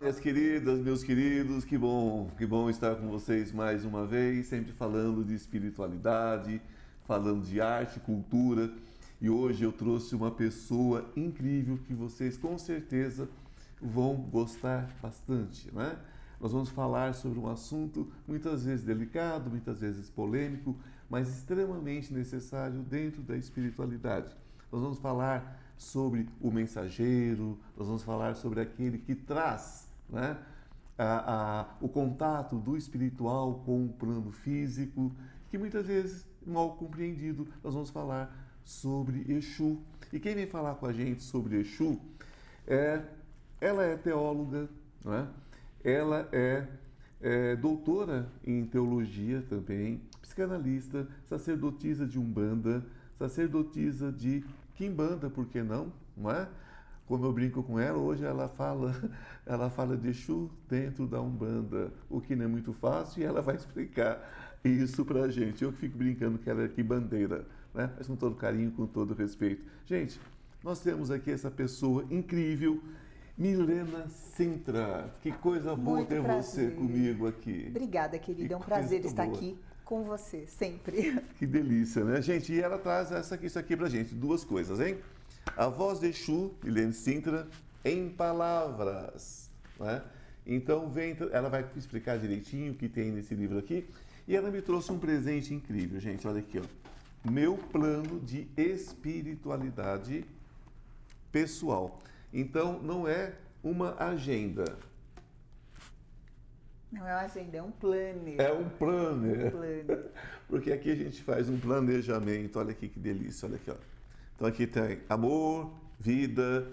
Minhas queridas, meus queridos, que bom, que bom estar com vocês mais uma vez, sempre falando de espiritualidade, falando de arte, cultura. E hoje eu trouxe uma pessoa incrível que vocês com certeza vão gostar bastante, né? Nós vamos falar sobre um assunto muitas vezes delicado, muitas vezes polêmico, mas extremamente necessário dentro da espiritualidade. Nós vamos falar sobre o mensageiro, nós vamos falar sobre aquele que traz né, a, a, o contato do espiritual com o plano físico, que muitas vezes mal compreendido. Nós vamos falar sobre Exu. E quem vem falar com a gente sobre Exu é ela é teóloga, não é? ela é, é doutora em teologia também, psicanalista, sacerdotisa de Umbanda, sacerdotisa de Kimbanda, por que não? Não é? Como eu brinco com ela, hoje ela fala, ela fala de Exu dentro da Umbanda, o que não é muito fácil, e ela vai explicar isso pra gente. Eu que fico brincando que ela é bandeira, né? Mas com todo carinho, com todo respeito. Gente, nós temos aqui essa pessoa incrível Milena Sintra, que coisa boa Muito ter prazer. você comigo aqui. Obrigada, querida. Que É um prazer estar boa. aqui com você, sempre. Que delícia, né, gente? E ela traz essa aqui, isso aqui pra gente, duas coisas, hein? A voz de Exu, Milene Sintra, em palavras, né? Então, vem, ela vai explicar direitinho o que tem nesse livro aqui. E ela me trouxe um presente incrível, gente. Olha aqui, ó. Meu plano de espiritualidade pessoal. Então, não é uma agenda, Não é uma agenda, é um planner. é um planner. planner. Porque aqui a gente faz um planejamento. Olha aqui que delícia, olha aqui, ó. Então aqui tem amor, vida.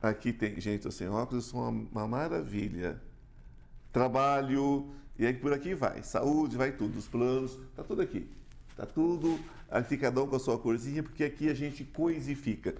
Aqui tem, gente, assim, óculos são uma, uma maravilha. Trabalho, e aí por aqui vai. Saúde, vai tudo. Os planos, tá tudo aqui. Tá tudo, aqui cada um com a sua corzinha, porque aqui a gente coisifica.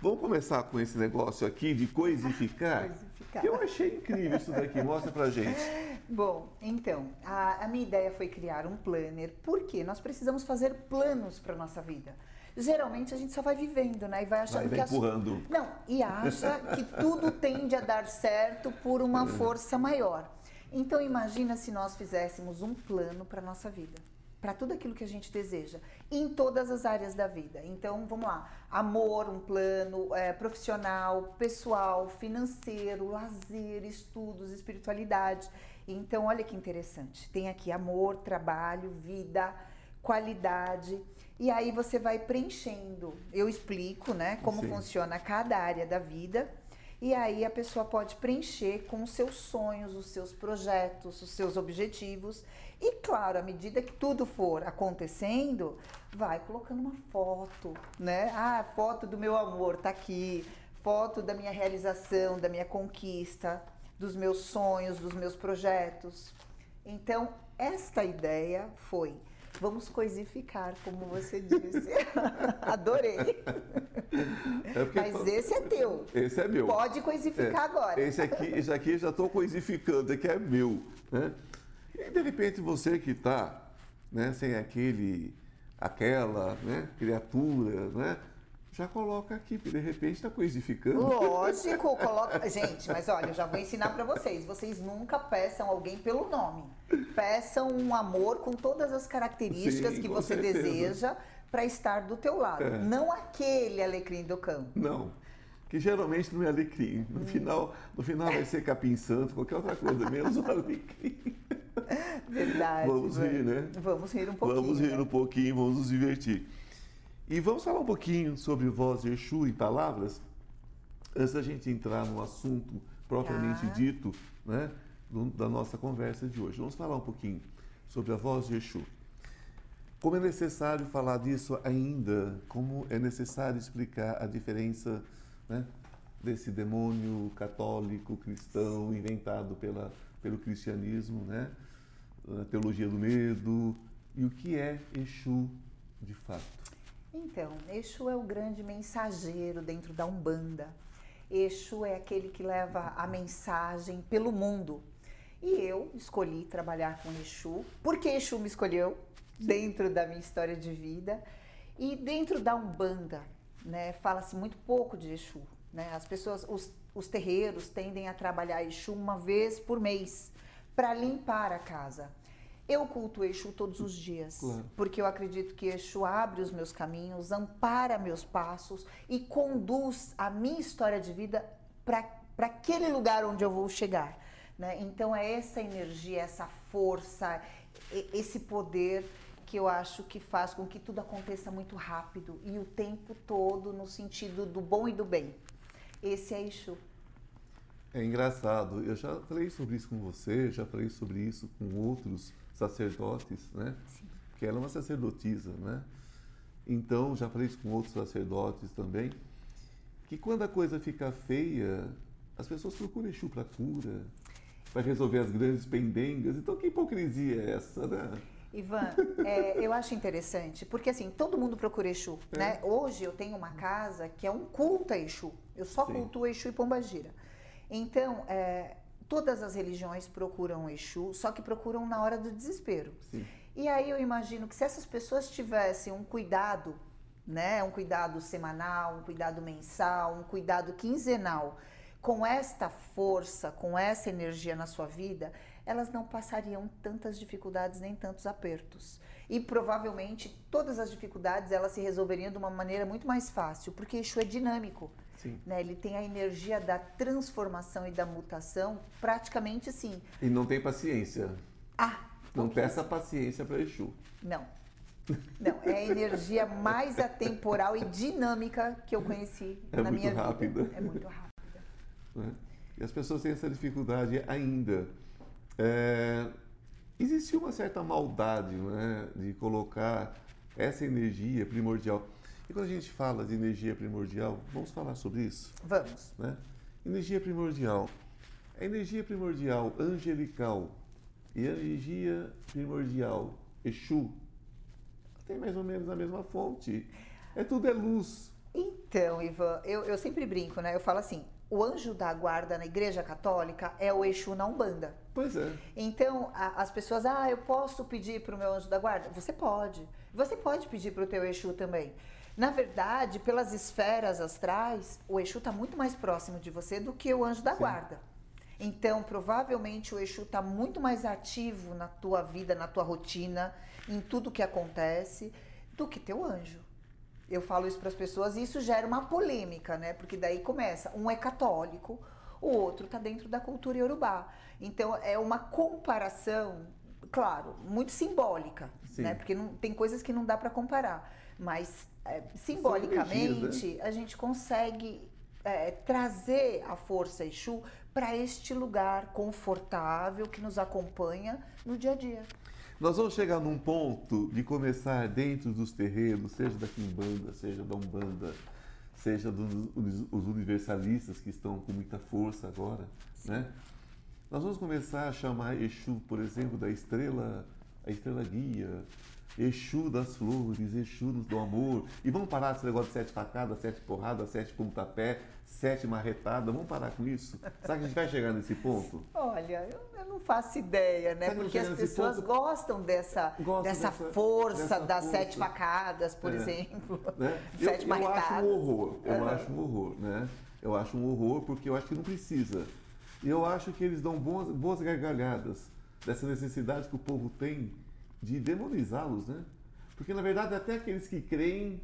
Vamos começar com esse negócio aqui de coisificar? Coisificar. Que eu achei incrível isso daqui. Mostra pra gente. Bom, então, a, a minha ideia foi criar um planner, porque nós precisamos fazer planos para nossa vida. Geralmente a gente só vai vivendo, né? E vai achando Vai, vai que as- empurrando. Não, e acha que tudo tende a dar certo por uma força maior. Então imagina se nós fizéssemos um plano para nossa vida. Para tudo aquilo que a gente deseja, em todas as áreas da vida. Então, vamos lá: amor, um plano é, profissional, pessoal, financeiro, lazer, estudos, espiritualidade. Então, olha que interessante: tem aqui amor, trabalho, vida, qualidade. E aí você vai preenchendo. Eu explico, né, como Sim. funciona cada área da vida. E aí a pessoa pode preencher com os seus sonhos, os seus projetos, os seus objetivos. E claro, à medida que tudo for acontecendo, vai colocando uma foto, né? Ah, foto do meu amor tá aqui, foto da minha realização, da minha conquista, dos meus sonhos, dos meus projetos. Então, esta ideia foi Vamos coisificar, como você disse. Adorei. É porque- Mas esse é teu. Esse é meu. Pode coisificar É, agora. Esse aqui, esse aqui eu já estou coisificando, esse aqui é meu. Né? E de repente você que está né, sem aquele, aquela né, criatura, né, já coloca aqui, porque de repente está coisificando. Lógico, coloca. Gente, mas olha, eu já vou ensinar pra vocês. Vocês nunca peçam alguém pelo nome. Peçam um amor com todas as características Sim, que você certeza. deseja pra estar do teu lado. É. Não aquele alecrim do campo. Não. Que geralmente não é alecrim. Hum. No final, no final vai ser capim santo, qualquer outra coisa, menos o alecrim. Verdade. Vamos rir, né? Vamos rir um pouquinho. Vamos rir né? um pouquinho, vamos nos divertir. E vamos falar um pouquinho sobre voz de Exu em palavras, antes da gente entrar no assunto propriamente Tá. dito, né, da nossa conversa de hoje. Vamos falar um pouquinho sobre a voz de Exu. Como é necessário falar disso ainda? Como é necessário explicar a diferença né, desse demônio católico cristão inventado pela, pelo cristianismo, né? A teologia do medo e o que é Exu de fato? Então, Exu é o grande mensageiro dentro da Umbanda. Exu é aquele que leva a mensagem pelo mundo. E eu escolhi trabalhar com Exu, porque Exu me escolheu dentro da minha história de vida. E dentro da Umbanda, né, fala-se muito pouco de Exu. Né? As pessoas, os, os terreiros tendem a trabalhar Exu uma vez por mês para limpar a casa. Eu culto Exu todos os dias, claro. porque eu acredito que Exu abre os meus caminhos, ampara meus passos e conduz a minha história de vida para aquele lugar onde eu vou chegar. Né? Então é essa energia, essa força, esse poder que eu acho que faz com que tudo aconteça muito rápido e o tempo todo no sentido do bom e do bem. Esse é Exu. É engraçado, eu já falei sobre isso com você, já falei sobre isso com outros sacerdotes, né? Sim. Que ela é uma sacerdotisa, né? Então, já falei isso com outros sacerdotes também, que quando a coisa fica feia, as pessoas procuram Exu para cura, para resolver as grandes pendengas. Então, que hipocrisia é essa, né? Ivan, é, eu acho interessante, porque assim, todo mundo procura Exu, é. né? Hoje eu tenho uma casa que é um culto a Exu. Eu só Sim. cultuo Exu e Pombagira. Então, é, todas as religiões procuram Exu, só que procuram na hora do desespero. Sim. E aí eu imagino que se essas pessoas tivessem um cuidado, né, um cuidado semanal, um cuidado mensal, um cuidado quinzenal, com esta força, com essa energia na sua vida, elas não passariam tantas dificuldades nem tantos apertos. E provavelmente todas as dificuldades elas se resolveriam de uma maneira muito mais fácil, porque Exu é dinâmico. Sim. Né? Ele tem a energia da transformação e da mutação praticamente sim. E não tem paciência. Ah, não peça paciência para Exu. Não. Não, é a energia mais atemporal e dinâmica que eu conheci é na minha rápida. vida. É muito rápida. É. E as pessoas têm essa dificuldade ainda. É, existe uma certa maldade né, de colocar essa energia primordial. E quando a gente fala de energia primordial, vamos falar sobre isso? Vamos. Né? Energia primordial. A energia primordial angelical e a energia primordial Exu tem mais ou menos a mesma fonte. É tudo é luz. Então, Ivan, eu, eu sempre brinco, né? Eu falo assim, o anjo da guarda na igreja católica é o Exu na Umbanda. Pois é. Então, a, as pessoas, ah, eu posso pedir para o meu anjo da guarda? Você pode. Você pode pedir para o teu Exu também. Na verdade, pelas esferas astrais, o Exu está muito mais próximo de você do que o anjo da Sim. guarda. Então, provavelmente o Exu está muito mais ativo na tua vida, na tua rotina, em tudo que acontece, do que teu anjo. Eu falo isso para as pessoas e isso gera uma polêmica, né? Porque daí começa, um é católico, o outro está dentro da cultura iorubá. Então é uma comparação, claro, muito simbólica, Sim. né? Porque não, tem coisas que não dá para comparar, mas é, simbolicamente né? a gente consegue é, trazer a força Exu para este lugar confortável que nos acompanha no dia a dia. Nós vamos chegar num ponto de começar dentro dos terreiros, seja da Quimbanda, seja da Umbanda, seja dos os universalistas que estão com muita força agora, né? Nós vamos começar a chamar Exu, por exemplo, da estrela, a estrela guia, Exu das flores, Exu do amor. E vamos parar esse negócio de sete facadas, sete porradas, sete pontapé, sete marretadas. Vamos parar com isso? Sabe que a gente vai chegar nesse ponto? Olha, eu, eu não faço ideia, né? Porque as pessoas ponto? gostam dessa, dessa, dessa, força dessa das força. sete facadas, por é. exemplo. Né? Sete eu, marretadas. Eu acho um horror. Eu uhum. acho um horror, né? Eu acho um horror porque eu acho que não precisa. E eu acho que eles dão boas, boas gargalhadas dessa necessidade que o povo tem de demonizá-los, né? Porque na verdade até aqueles que creem,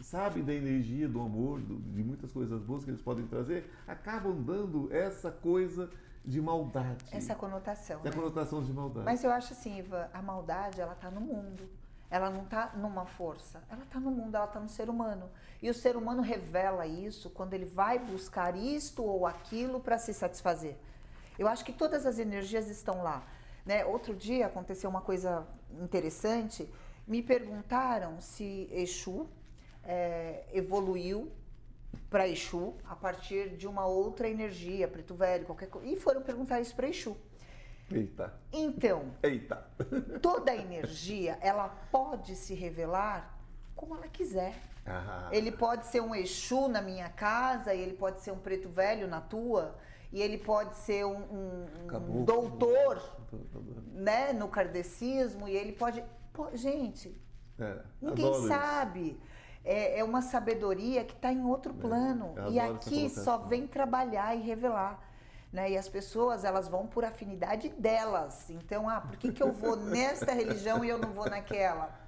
sabem da energia, do amor, do, de muitas coisas boas que eles podem trazer, acabam dando essa coisa de maldade. Essa conotação. Essa né? conotação de maldade. Mas eu acho assim, Iva, a maldade ela está no mundo. Ela não está numa força, ela está no mundo, ela está no ser humano. E o ser humano revela isso quando ele vai buscar isto ou aquilo para se satisfazer. Eu acho que todas as energias estão lá. Né? Outro dia aconteceu uma coisa interessante. Me perguntaram se Exu é, evoluiu para Exu a partir de uma outra energia, preto velho, qualquer coisa. E foram perguntar isso para Exu. Eita. Então, Eita. toda energia, ela pode se revelar como ela quiser. Ah. Ele pode ser um Exu na minha casa, ele pode ser um preto velho na tua, e ele pode ser um, um, um doutor né, no kardecismo, e ele pode. Pô, gente, é, ninguém sabe. é, é uma sabedoria que está em outro plano. eu E aqui só vem trabalhar e revelar. Né? E as pessoas, elas vão por afinidade delas. Então, ah, por que, que eu vou nesta religião e eu não vou naquela?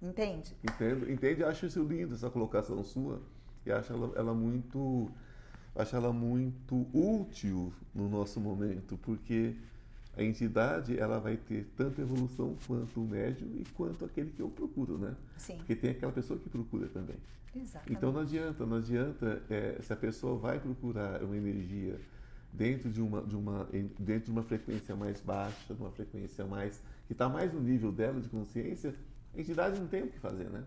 Entende? Entendo, entende? Acho isso lindo, essa colocação sua. E acho ela, ela muito. Acho ela muito útil no nosso momento, porque a entidade ela vai ter tanto evolução quanto o médium e quanto aquele que eu procuro, né? Sim, Porque tem aquela pessoa que procura também. exatamente. Então não adianta, não adianta é, se a pessoa vai procurar uma energia dentro de uma, de uma, dentro de uma frequência mais baixa, de uma frequência mais que está mais no nível dela de consciência, a entidade não tem o que fazer, né?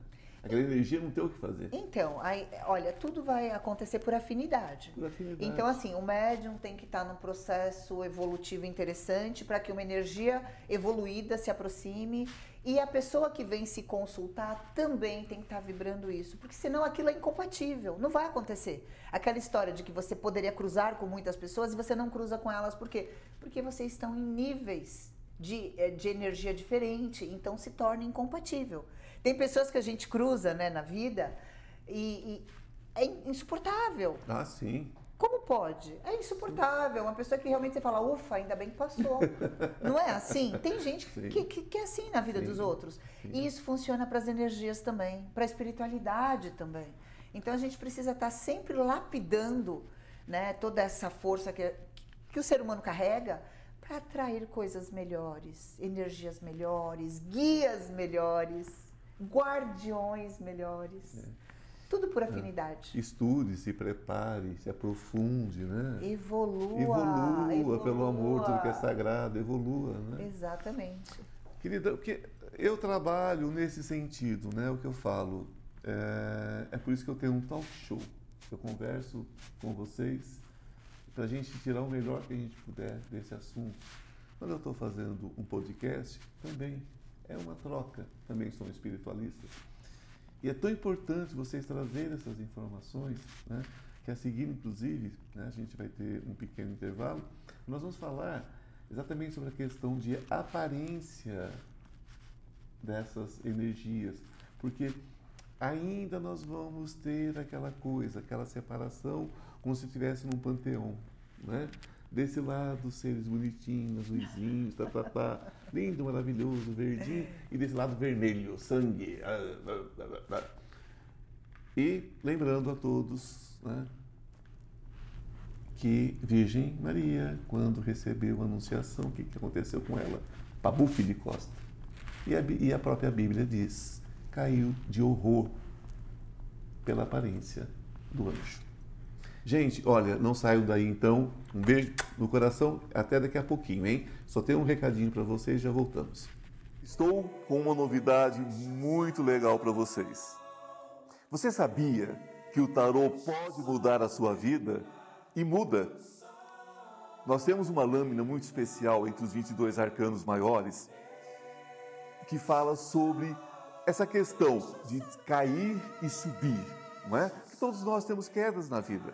Aquela energia não tem o que fazer. Então, aí, olha, tudo vai acontecer por afinidade. Por afinidade. Então, assim, o médium tem que estar num processo evolutivo interessante para que uma energia evoluída se aproxime. E a pessoa que vem se consultar também tem que estar vibrando isso, porque senão aquilo é incompatível, não vai acontecer. Aquela história de que você poderia cruzar com muitas pessoas e você não cruza com elas, por quê? Porque vocês estão em níveis de, eh, de energia diferente, então se torna incompatível. Tem pessoas que a gente cruza né, na vida e- e é insuportável. Ah, sim. Como pode? É insuportável. Uma pessoa que realmente você fala, ufa, ainda bem que passou. Não é assim? Tem gente que, que, que é assim na vida Sim, dos outros. sim. E isso funciona para as energias também, para a espiritualidade também. Então a gente precisa estar sempre lapidando né, toda essa força que, que o ser humano carrega para atrair coisas melhores, energias melhores, guias melhores, guardiões melhores. É. Tudo por afinidade. Estude, se prepare, se aprofunde, né? Evolua. Evolua, pelo amor de tudo que é evolua. sagrado, evolua, né? Exatamente. Querida, porque eu trabalho nesse sentido, né? O que eu falo. É, é por isso que eu tenho um talk show. Eu converso com vocês para a gente tirar o melhor que a gente puder desse assunto. Quando eu estou fazendo um podcast, também é uma troca. Também sou um espiritualista. E é tão importante vocês trazerem essas informações, né? que a seguir, inclusive, né, a gente vai ter um pequeno intervalo, nós vamos falar exatamente sobre a questão de aparência dessas energias, porque ainda nós vamos ter aquela coisa, aquela separação, como se estivesse num panteão, né? Desse lado, seres bonitinhos, azuizinhos, tá, tá, tá, lindo, maravilhoso, verdinho, e desse lado, vermelho, sangue. ah, ah, ah. E lembrando a todos, né, que Virgem Maria, quando recebeu a Anunciação, o que, que aconteceu com ela? Pabufe de costa. E a, e a própria Bíblia diz: caiu de horror pela aparência do anjo. Gente, olha, não saiam daí então. Um beijo no coração. Até daqui a pouquinho, hein? Só tem um recadinho para vocês, já voltamos. Estou com uma novidade muito legal para vocês. Você sabia que o tarô pode mudar a sua vida? E muda. Nós temos uma lâmina muito especial entre os 22 arcanos maiores que fala sobre essa questão de cair e subir, não é? Que todos nós temos quedas na vida.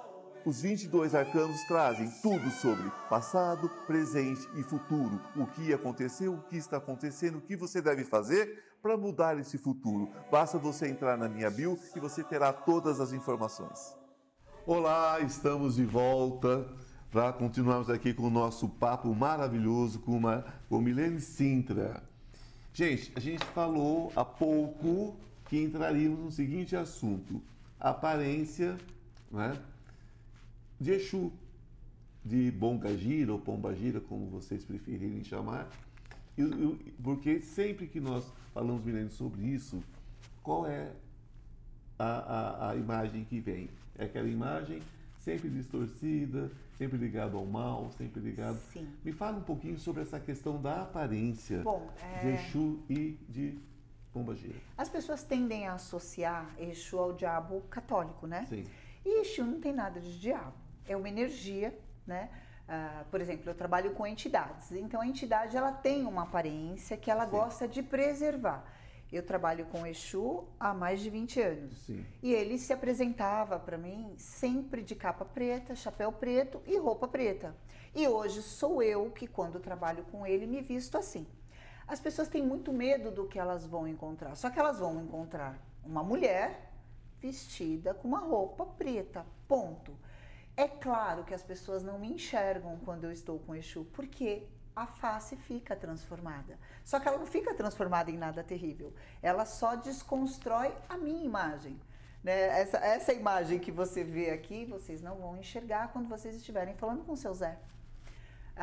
os 22 arcanos trazem tudo sobre passado, presente e futuro. O que aconteceu, o que está acontecendo, o que você deve fazer para mudar esse futuro. Basta você entrar na minha bio e você terá todas as informações. Olá, estamos de volta para continuarmos aqui com o nosso papo maravilhoso com, uma, com Milene Sintra. Gente, a gente falou há pouco que entraríamos no seguinte assunto: aparência né, de Exu, de Bongagira ou Pombagira, como vocês preferirem chamar. Porque sempre que nós falamos, Milene, sobre isso, qual é a, a, a imagem que vem? É aquela imagem sempre distorcida, sempre ligado ao mal, sempre ligado. Sim. Me fala um pouquinho sobre essa questão da aparência Bom, de é, Exu e de Pombagira. as pessoas tendem a associar Exu ao diabo católico, né? Sim. E Exu não tem nada de diabo, é uma energia, né? Uh, por exemplo, eu trabalho com entidades, então a entidade ela tem uma aparência que ela Sim. gosta de preservar. Eu trabalho com Exu há mais de 20 anos. Sim. E ele se apresentava para mim sempre de capa preta, chapéu preto e roupa preta. E hoje sou eu que, quando trabalho com ele, me visto assim. As pessoas têm muito medo do que elas vão encontrar. Só que elas vão encontrar uma mulher vestida com uma roupa preta. Ponto. É claro que as pessoas não me enxergam quando eu estou com Exu, porque a face fica transformada. Só que ela não fica transformada em nada terrível. Ela só desconstrói a minha imagem. Né? Essa, essa imagem que você vê aqui, vocês não vão enxergar quando vocês estiverem falando com o seu Zé.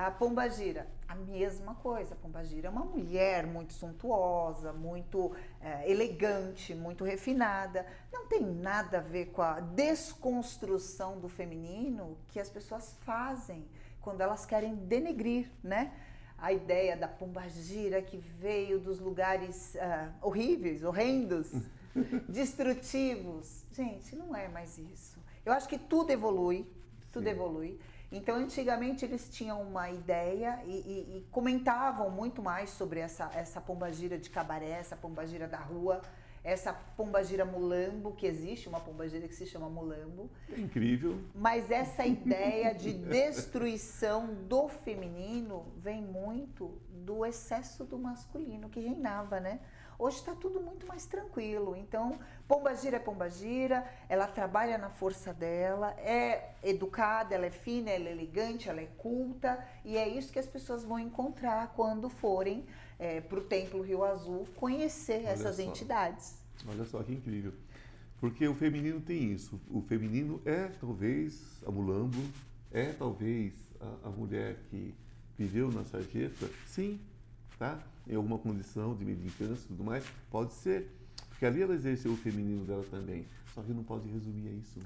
A Pombagira, a mesma coisa. A Pombagira é uma mulher muito suntuosa, muito é, elegante, muito refinada. Não tem nada a ver com a desconstrução do feminino que as pessoas fazem quando elas querem denegrir, né? A ideia da pombagira que veio dos lugares uh, horríveis, horrendos, destrutivos. Gente, não é mais isso. Eu acho que tudo evolui, tudo Sim. evolui. Então, antigamente eles tinham uma ideia e, e, e, comentavam muito mais sobre essa, essa pombagira de cabaré, essa pombagira da rua essa pombagira mulambo, que existe uma pombagira que se chama mulambo. É incrível. Mas essa ideia de destruição do feminino vem muito do excesso do masculino que reinava, né? Hoje está tudo muito mais tranquilo. Então, Pombagira é Pombagira, ela trabalha na força dela, é educada, ela é fina, ela é elegante, ela é culta, e é isso que as pessoas vão encontrar quando forem é, para o Templo Rio Azul conhecer Olha essas só. entidades. Olha só que incrível. Porque o feminino tem isso. O feminino é talvez a mulambo, é talvez a, a mulher que viveu na sarjeta, sim, tá? Em alguma condição de medicância e tudo mais, pode ser. Porque ali ela exerceu o feminino dela também. Só que não pode resumir a isso.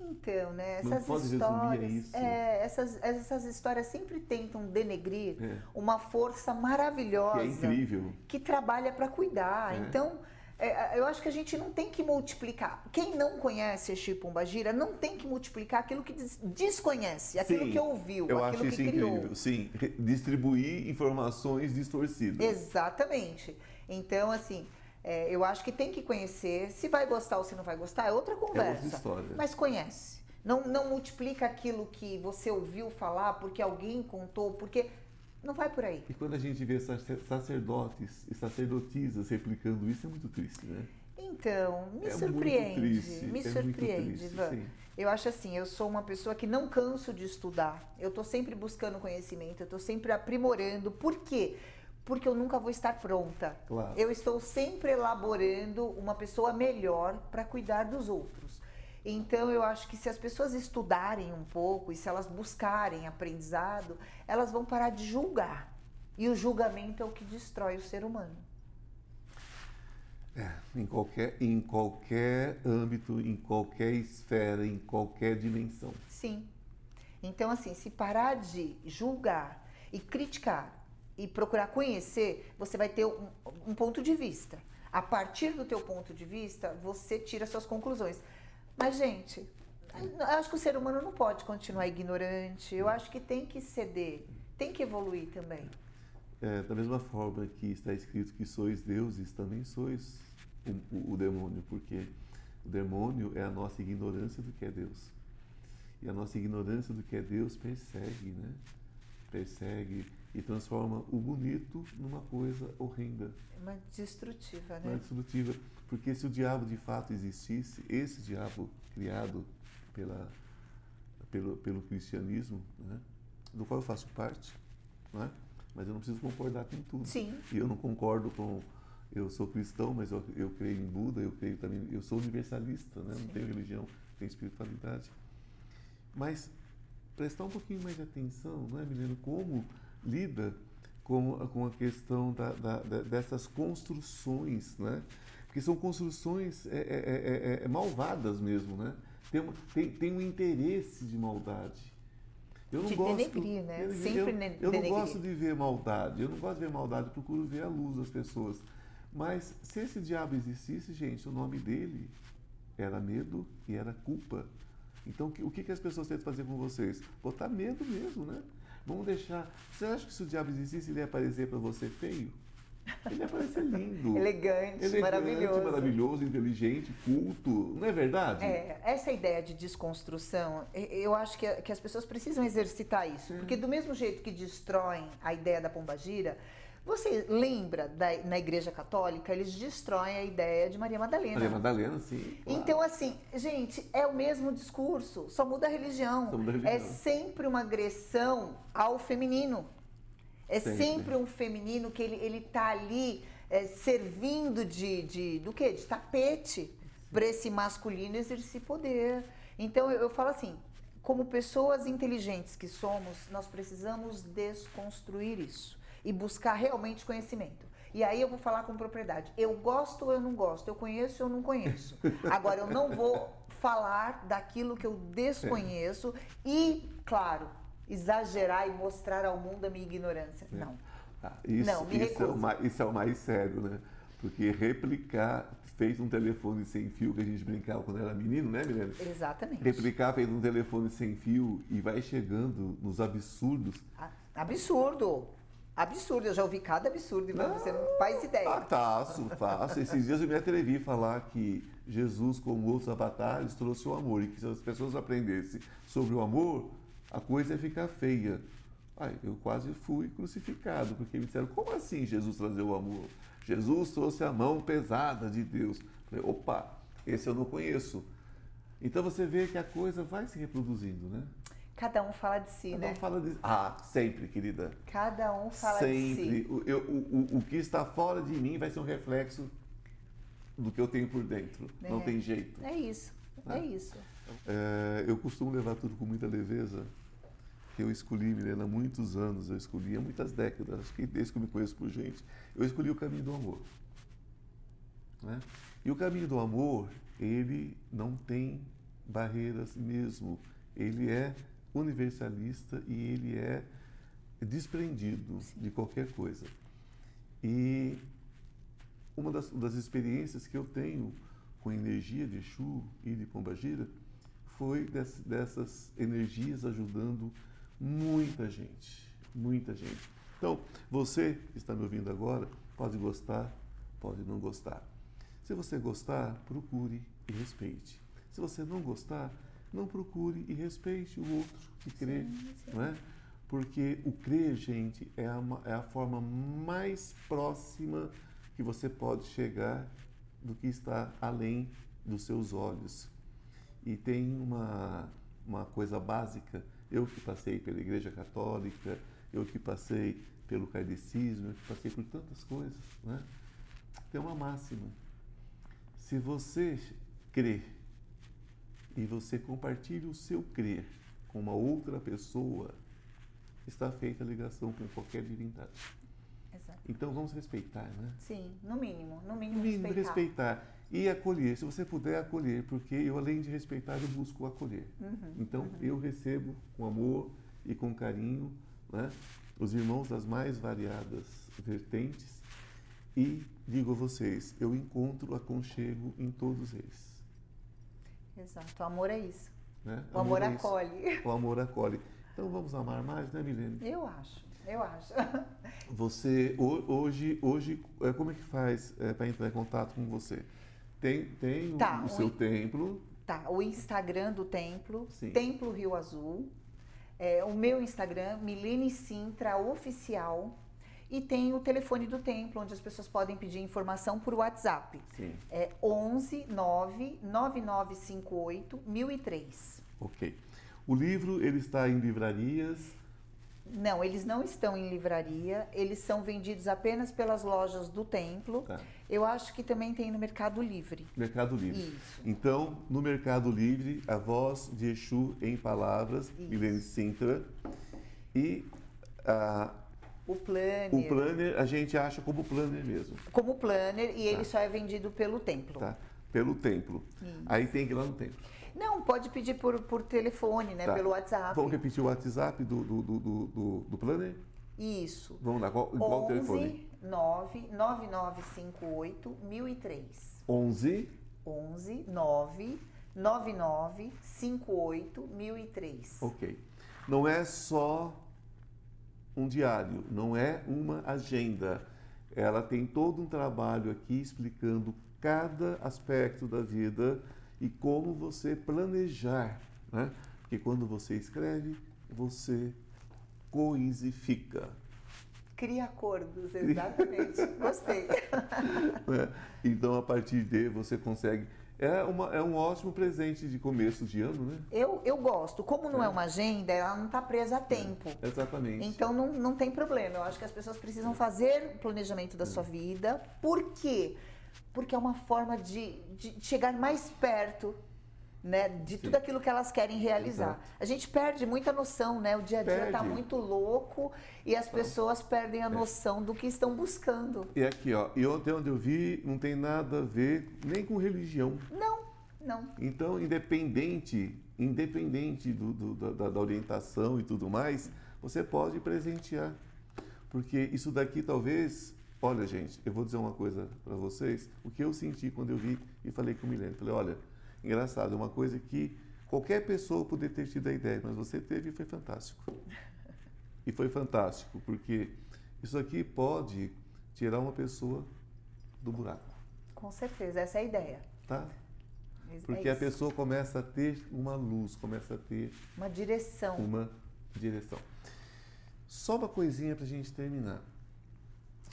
Então, né? Essas histórias. É, essas, essas histórias sempre tentam denegrir é. uma força maravilhosa que é incrível, que trabalha para cuidar. É. Então, é, eu acho que a gente não tem que multiplicar. Quem não conhece Exu Pombagira não tem que multiplicar aquilo que desconhece, aquilo Sim, que ouviu, eu aquilo acho que isso criou. Incrível. Sim, distribuir informações distorcidas. Exatamente. Então, assim, é, eu acho que tem que conhecer. Se vai gostar ou se não vai gostar, é outra conversa. É outra história. Mas conhece. Não, não multiplica aquilo que você ouviu falar porque alguém contou, porque não vai por aí. E quando a gente vê sacerdotes e sacerdotisas replicando isso, é muito triste, né? Então, me é surpreende. Triste, me é surpreende, triste, Ivan. Eu acho assim, eu sou uma pessoa que não canso de estudar. Eu estou sempre buscando conhecimento, eu estou sempre aprimorando. Por quê? porque eu nunca vou estar pronta. Claro. Eu estou sempre elaborando uma pessoa melhor para cuidar dos outros. Então eu acho que se as pessoas estudarem um pouco e se elas buscarem aprendizado, elas vão parar de julgar. E o julgamento é o que destrói o ser humano. É, em qualquer, em qualquer âmbito, em qualquer esfera, em qualquer dimensão. Sim. Então, assim, se parar de julgar e criticar e procurar conhecer, você vai ter um, um ponto de vista. A partir do teu ponto de vista, você tira suas conclusões. Mas, gente, eu acho que o ser humano não pode continuar ignorante. Eu acho que tem que ceder, tem que evoluir também. É, da mesma forma que está escrito que sois deuses, também sois o, o, o demônio, porque o demônio é a nossa ignorância do que é Deus. E a nossa ignorância do que é Deus persegue, né? Persegue e transforma o bonito numa coisa horrenda. Uma destrutiva, né? Uma destrutiva. Porque se o diabo de fato existisse, esse diabo criado pela, pelo, pelo cristianismo, né, do qual eu faço parte, né, mas eu não preciso concordar com tudo. Sim. E eu não concordo com. Eu sou cristão, mas eu, eu creio em Buda, eu creio também. Eu sou universalista, né? não tenho religião, tenho espiritualidade. Mas prestar um pouquinho mais de atenção, não é, menino? Como lida com, com a questão da, da, da, dessas construções, né? Porque são construções é, é, é, malvadas mesmo, né? Tem, tem, tem um interesse de maldade. Eu não de gosto, denegrir, né? Eu, Sempre eu, eu não gosto de ver maldade. Eu não gosto de ver maldade, procuro ver a luz das pessoas. Mas se esse diabo existisse, gente, o nome dele era medo e era culpa. Então, o que, que as pessoas tentam fazer com vocês? Botar medo mesmo, né? Vamos deixar. Você acha que se o diabo existisse, ele ia aparecer para você feio? Ele ia aparecer lindo. Elegante, Elegante, maravilhoso. maravilhoso, inteligente, culto. Não é verdade? É, essa ideia de desconstrução, eu acho que, que as pessoas precisam exercitar isso. Porque do mesmo jeito que destroem a ideia da pombagira, você lembra da, na Igreja Católica, eles destroem a ideia de Maria Madalena. Maria Madalena, sim. Claro. Então, assim, gente, é o mesmo discurso, só muda a religião. Só muda a religião. É sempre uma agressão ao feminino. É sempre, sempre um feminino que ele, ele tá ali é, servindo de, de do quê? De tapete para esse masculino exercer poder. Então eu, eu falo assim, como pessoas inteligentes que somos, nós precisamos desconstruir isso e buscar realmente conhecimento. E aí eu vou falar com propriedade. Eu gosto ou eu não gosto, eu conheço ou eu não conheço. Agora eu não vou falar daquilo que eu desconheço e, claro, exagerar e mostrar ao mundo a minha ignorância. É. Não. Ah, isso, não, me isso, é o mais, isso é o mais sério, né? Porque replicar, fez um telefone sem fio que a gente brincava quando era menino, né, Milena? Exatamente. Replicar fez um telefone sem fio e vai chegando nos absurdos. Absurdo! Absurdo, eu já ouvi cada absurdo você não faz ideia. Ah, faço, faço. Esses dias eu me atrevi a falar que Jesus, como outros avatares, trouxe o amor e que se as pessoas aprendessem sobre o amor, a coisa ia ficar feia. Ai, eu quase fui crucificado, porque me disseram, como assim Jesus trazer o amor? Jesus trouxe a mão pesada de Deus. Falei, opa, esse eu não conheço. Então você vê que a coisa vai se reproduzindo, né? Cada um fala de si, Cada né? Cada um fala de Ah, sempre, querida. Cada um fala sempre. de si. Sempre. O, o, o que está fora de mim vai ser um reflexo do que eu tenho por dentro. É. Não tem jeito. É isso. É, é isso. É, eu costumo levar tudo com muita leveza eu escolhi, Milena, há muitos anos, eu escolhi, há muitas décadas, acho que desde que eu me conheço por gente, eu escolhi o caminho do amor. Né? E o caminho do amor, ele não tem barreiras mesmo, ele é universalista e ele é desprendido Sim. de qualquer coisa. E uma das, das, experiências que eu tenho com energia de Exu e de Pombagira foi dessas, dessas energias ajudando muita gente, muita gente. Então, você que está me ouvindo agora, pode gostar, pode não gostar. Se você gostar, procure e respeite. Se você não gostar, não procure e respeite o outro que crê, sim, sim. não é? Porque o crer, gente, é a, é a forma mais próxima que você pode chegar do que está além dos seus olhos. E tem uma, uma coisa básica eu que passei pela Igreja Católica, eu que passei pelo kardecismo, eu que passei por tantas coisas, né? Tem uma máxima. Se você crê e você compartilha o seu crer com uma outra pessoa, está feita a ligação com qualquer divindade. Exato. Então vamos respeitar, né? Sim, no mínimo, no mínimo, no mínimo respeitar. respeitar. E acolher, se você puder acolher, porque eu, além de respeitar, eu busco acolher. Uhum, então, uhum. eu recebo com amor e com carinho né, os irmãos das mais variadas vertentes e digo a vocês, eu encontro aconchego em todos eles. Exato, o amor é isso. Né? O amor, amor é acolhe. O amor acolhe. Então vamos amar mais, né, Milene? Eu acho, eu acho. Você, hoje, hoje é, como é que faz é, para entrar em contato com você? Tem, tem tá, o, o seu o, templo. Tá, o Instagram do templo, Sim. Templo Rio Azul. É, o meu Instagram, Milene Sintra Oficial. E tem o telefone do templo, onde as pessoas podem pedir informação por WhatsApp. Sim. É 11 9 9958 1003. Ok. O livro, ele está em livrarias? Não, eles não estão em livraria, eles são vendidos apenas pelas lojas do templo. Tá. Eu acho que também tem no Mercado Livre. Mercado Livre. Isso. Então, no Mercado Livre, a voz de Exu em palavras, Milene Sintra. E a, o planner. o planner a gente acha como planner mesmo. Como planner e ele Tá. só é vendido pelo templo. Tá? Pelo templo. Isso. Aí tem que ir lá no templo. Não, pode pedir por, por telefone, né? Tá. Pelo WhatsApp. Vamos repetir o WhatsApp do, do, do, do, do- planner? Isso. Vamos lá, qual, qual o telefone? 9 9958 1003. 11 11 9 9958 1003. Ok. Não é só um diário, não é uma agenda. Ela tem todo um trabalho aqui explicando cada aspecto da vida e como você planejar, né? Porque quando você escreve, você coisifica. Cria acordos, exatamente. Gostei. É, então, a partir de você consegue. É, uma, é um ótimo presente de começo de ano, né? Eu, eu gosto. Como não é, uma agenda, ela não está presa a tempo. É, exatamente. Então não, não tem problema. Eu acho que as pessoas precisam fazer o planejamento da sua vida. Por quê? Porque é uma forma de, de chegar mais perto né, de tudo aquilo que elas querem realizar. Exato. A gente perde muita noção, né? O dia a dia está muito louco e as pessoas perdem a é. noção do que estão buscando. E aqui, ó, e ontem onde eu vi, não tem nada a ver nem com religião. Não, não. Então, independente, independente do, do, da, da orientação e tudo mais, você pode presentear. Porque isso daqui talvez Olha, gente, eu vou dizer uma coisa para vocês. O que eu senti quando eu vi e falei com o Milene. Falei, olha, Engraçado, é uma coisa que qualquer pessoa poderia ter tido a ideia, mas você teve e foi fantástico. E foi fantástico, porque isso aqui pode tirar uma pessoa do buraco. Com certeza, essa é a ideia. Tá? É porque é a pessoa começa a ter uma luz, começa a ter uma direção. Uma direção. Só uma coisinha para a gente terminar.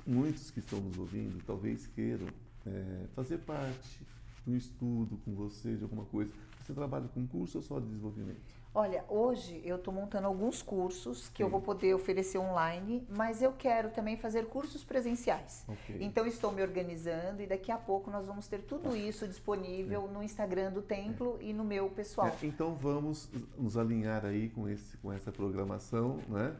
Muitos que estão nos ouvindo talvez queiram é, fazer parte um estudo com você de alguma coisa? Você trabalha com curso ou só de desenvolvimento? Olha, hoje eu estou montando alguns cursos que Sim. eu vou poder oferecer online, mas eu quero também fazer cursos presenciais. Okay. Então estou me organizando e daqui a pouco nós vamos ter tudo isso disponível é. no Instagram do templo é. e no meu pessoal. É, então vamos nos alinhar aí com, esse, com essa programação, né?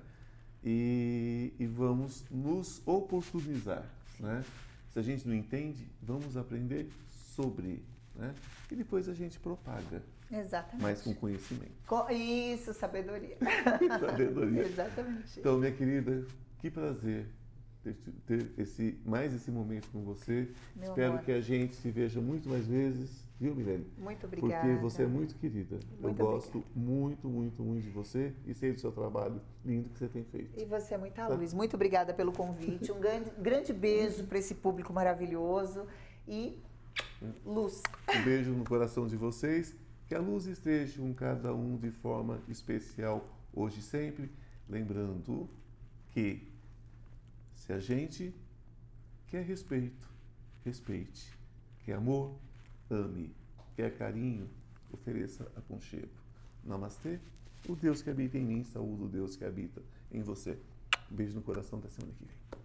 E, e vamos nos oportunizar, né? Se a gente não entende, vamos aprender sobre, né? E depois a gente propaga. Exatamente. Mas com conhecimento. Isso, sabedoria. sabedoria. Exatamente. Então, minha querida, que prazer ter, ter, esse, mais esse momento com você. Meu Espero amor. que a gente se veja muito mais vezes, viu, Milene? Muito obrigada. Porque você é muito querida. Muito Eu gosto obrigada. muito, muito, muito de você e sei do seu trabalho lindo que você tem feito. E você é muita tá? luz. Muito obrigada pelo convite. Um grande, grande beijo para esse público maravilhoso e Luz. Um beijo no coração de vocês. Que a luz esteja com cada um de forma especial hoje e sempre. Lembrando que se a gente quer respeito, respeite. Quer amor, ame. Quer carinho, ofereça aconchego. Namastê. O Deus que habita em mim, saúde o Deus que habita em você. Um beijo no coração, até semana que vem.